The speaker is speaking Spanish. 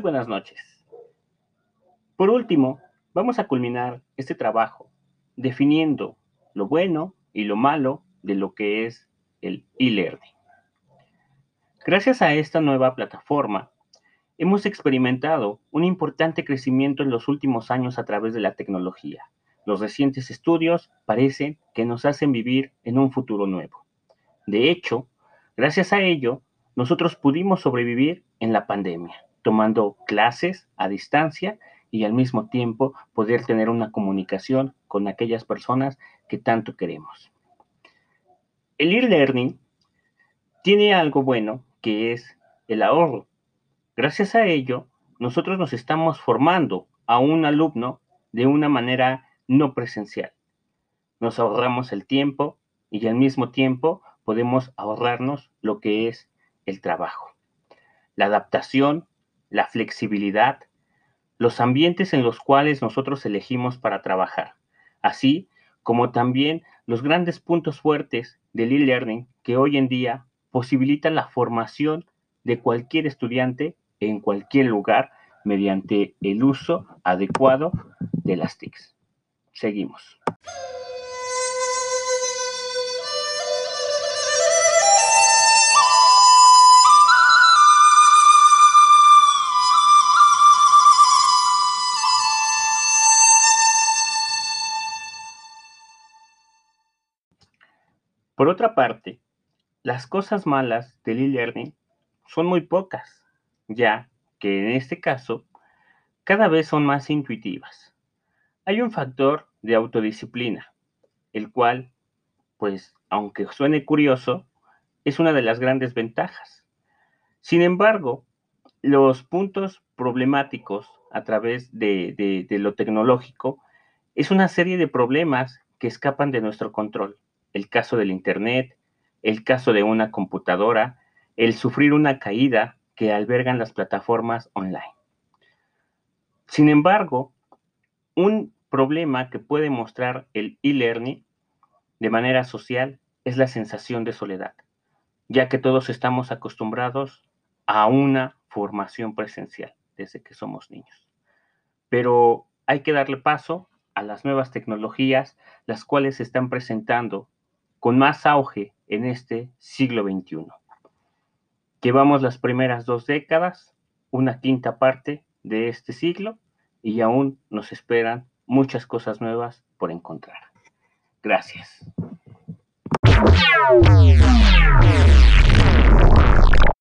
buenas noches. Por último, vamos a culminar este trabajo definiendo lo bueno y lo malo de lo que es el e-learning. Gracias a esta nueva plataforma, hemos experimentado un importante crecimiento en los últimos años a través de la tecnología. Los recientes estudios parecen que nos hacen vivir en un futuro nuevo. De hecho, gracias a ello, nosotros pudimos sobrevivir en la pandemia, tomando clases a distancia y al mismo tiempo poder tener una comunicación con aquellas personas que tanto queremos. El e-learning tiene algo bueno que es el ahorro. Gracias a ello, nosotros nos estamos formando a un alumno de una manera no presencial. Nos ahorramos el tiempo y al mismo tiempo podemos ahorrarnos lo que es el trabajo. La adaptación, la flexibilidad, los ambientes en los cuales nosotros elegimos para trabajar, así como también los grandes puntos fuertes del e-learning que hoy en día posibilita la formación de cualquier estudiante en cualquier lugar mediante el uso adecuado de las TICs. Seguimos. Por otra parte, las cosas malas del e-learning son muy pocas, ya que en este caso cada vez son más intuitivas. Hay un factor de autodisciplina, el cual, pues, aunque suene curioso, es una de las grandes ventajas. Sin embargo, los puntos problemáticos a través de, de, lo tecnológico es una serie de problemas que escapan de nuestro control. El caso del Internet, el caso de una computadora, el sufrir una caída que albergan las plataformas online. Sin embargo, un problema que puede mostrar el e-learning de manera social es la sensación de soledad, ya que todos estamos acostumbrados a una formación presencial desde que somos niños. Pero hay que darle paso a las nuevas tecnologías, las cuales se están presentando con más auge en este siglo XXI. Llevamos las primeras dos décadas, una quinta parte de este siglo y aún nos esperan muchas cosas nuevas por encontrar. Gracias.